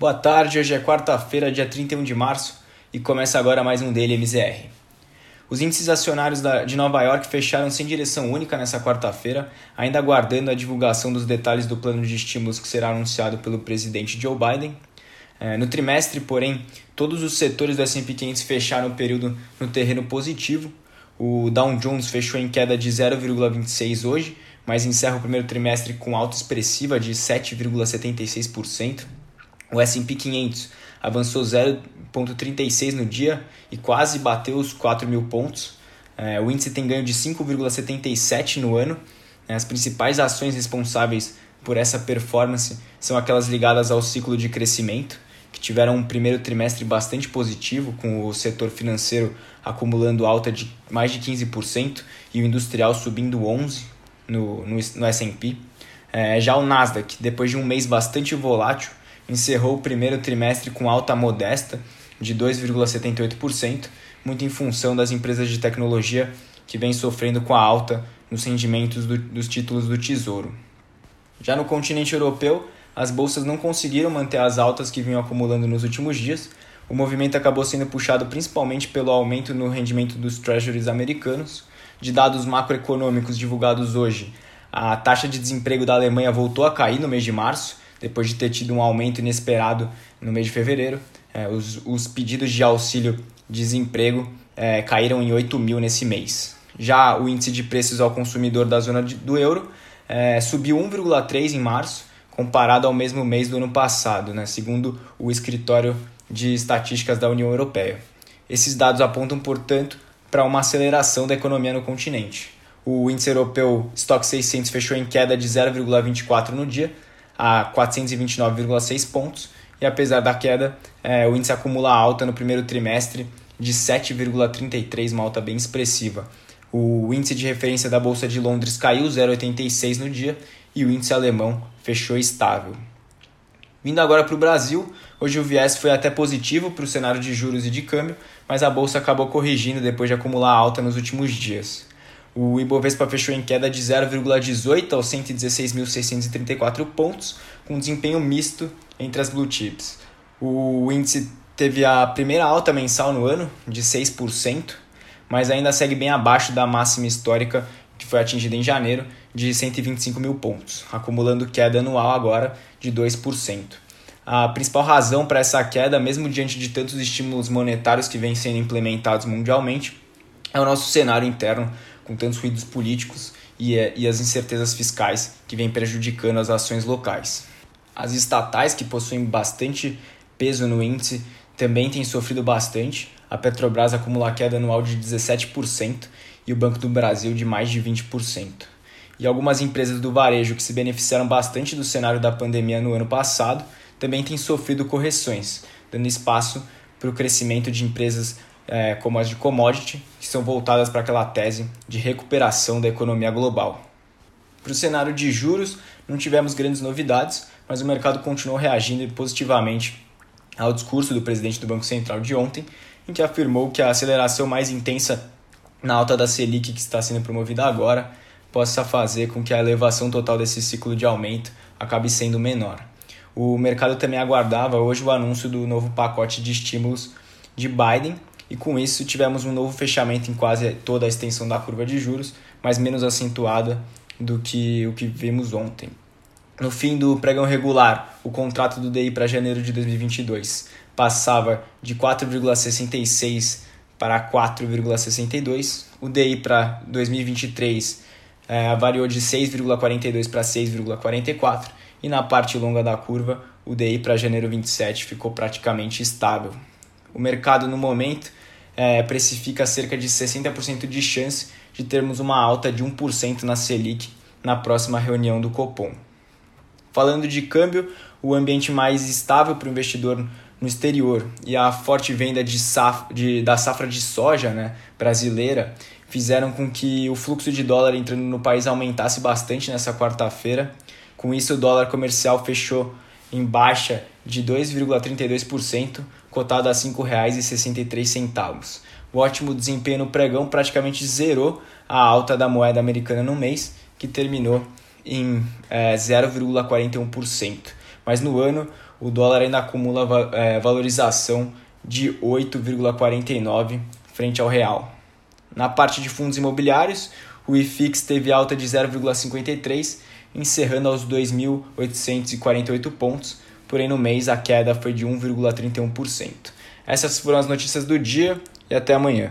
Boa tarde, hoje é quarta-feira, dia 31 de março, e começa agora mais um Daily MZR. Os índices acionários de Nova York fecharam sem direção única nesta quarta-feira, ainda aguardando a divulgação dos detalhes do plano de estímulos que será anunciado pelo presidente Joe Biden. É, no trimestre, porém, todos os setores do S&P 500 fecharam o período no terreno positivo. O Dow Jones fechou em queda de 0,26 hoje, mas encerra o primeiro trimestre com alta expressiva de 7,76%. O S&P 500 avançou 0,36 no dia e quase bateu os 4 mil pontos. É, o índice tem ganho de 5,77 no ano. É, as principais ações responsáveis por essa performance são aquelas ligadas ao ciclo de crescimento, que tiveram um primeiro trimestre bastante positivo, com o setor financeiro acumulando alta de mais de 15% e o industrial subindo 11% no, no, no S&P. É, já o Nasdaq, depois de um mês bastante volátil, encerrou o primeiro trimestre com alta modesta de 2,78%, muito em função das empresas de tecnologia que vêm sofrendo com a alta nos rendimentos do, dos títulos do Tesouro. Já no continente europeu, as bolsas não conseguiram manter as altas que vinham acumulando nos últimos dias. O movimento acabou sendo puxado principalmente pelo aumento no rendimento dos treasuries americanos. De dados macroeconômicos divulgados hoje, a taxa de desemprego da Alemanha voltou a cair no mês de março, depois de ter tido um aumento inesperado no mês de fevereiro. É, os, os pedidos de auxílio desemprego é, caíram em 8 mil nesse mês. Já o índice de preços ao consumidor da zona de, do euro é, subiu 1,3 em março, comparado ao mesmo mês do ano passado, né, segundo o Escritório de Estatísticas da União Europeia. Esses dados apontam, portanto, para uma aceleração da economia no continente. O índice europeu Stock 600 fechou em queda de 0,24 no dia, a 429,6 pontos, e apesar da queda, é, o índice acumula alta no primeiro trimestre de 7,33, uma alta bem expressiva. O índice de referência da Bolsa de Londres caiu 0,86 no dia e o índice alemão fechou estável. Vindo agora para o Brasil, hoje o viés foi até positivo para o cenário de juros e de câmbio, mas a bolsa acabou corrigindo depois de acumular alta nos últimos dias. O Ibovespa fechou em queda de 0,18 aos 116.634 pontos, com desempenho misto entre as blue chips. O índice teve a primeira alta mensal no ano, de 6%, mas ainda segue bem abaixo da máxima histórica que foi atingida em janeiro, de 125 mil pontos, acumulando queda anual agora de 2%. A principal razão para essa queda, mesmo diante de tantos estímulos monetários que vêm sendo implementados mundialmente, é o nosso cenário interno com tantos ruídos políticos e, eh, e as incertezas fiscais que vêm prejudicando as ações locais. As estatais, que possuem bastante peso no índice, também têm sofrido bastante. A Petrobras acumula queda anual de 17% e o Banco do Brasil de mais de 20%. E algumas empresas do varejo que se beneficiaram bastante do cenário da pandemia no ano passado também têm sofrido correções, dando espaço para o crescimento de empresas é, como as de commodity, que são voltadas para aquela tese de recuperação da economia global. Para o cenário de juros, não tivemos grandes novidades, mas o mercado continuou reagindo positivamente ao discurso do presidente do Banco Central de ontem, em que afirmou que a aceleração mais intensa na alta da Selic que está sendo promovida agora possa fazer com que a elevação total desse ciclo de aumento acabe sendo menor. O mercado também aguardava hoje o anúncio do novo pacote de estímulos de Biden, e com isso tivemos um novo fechamento em quase toda a extensão da curva de juros, mas menos acentuada do que o que vimos ontem. No fim do pregão regular, o contrato do DI para janeiro de 2022 passava de 4,66 para 4,62. O DI para 2023 é, variou de 6,42 para 6,44. E na parte longa da curva, o DI para janeiro 27 ficou praticamente estável. O mercado no momento é, precifica cerca de 60% de chance de termos uma alta de 1% na Selic na próxima reunião do Copom. Falando de câmbio, o ambiente mais estável para o investidor no exterior e a forte venda de saf de, da safra de soja né, brasileira fizeram com que o fluxo de dólar entrando no país aumentasse bastante nessa quarta-feira. Com isso, o dólar comercial fechou em baixa de 2,32%, cotado a R$ 5,63. O ótimo desempenho no pregão praticamente zerou a alta da moeda americana no mês, que terminou em é, 0,41%. Mas no ano, o dólar ainda acumula é, valorização de 8,49 frente ao real. Na parte de fundos imobiliários, o IFIX teve alta de 0,53, encerrando aos 2.848 pontos, porém no mês a queda foi de 1,31%. Essas foram as notícias do dia e até amanhã.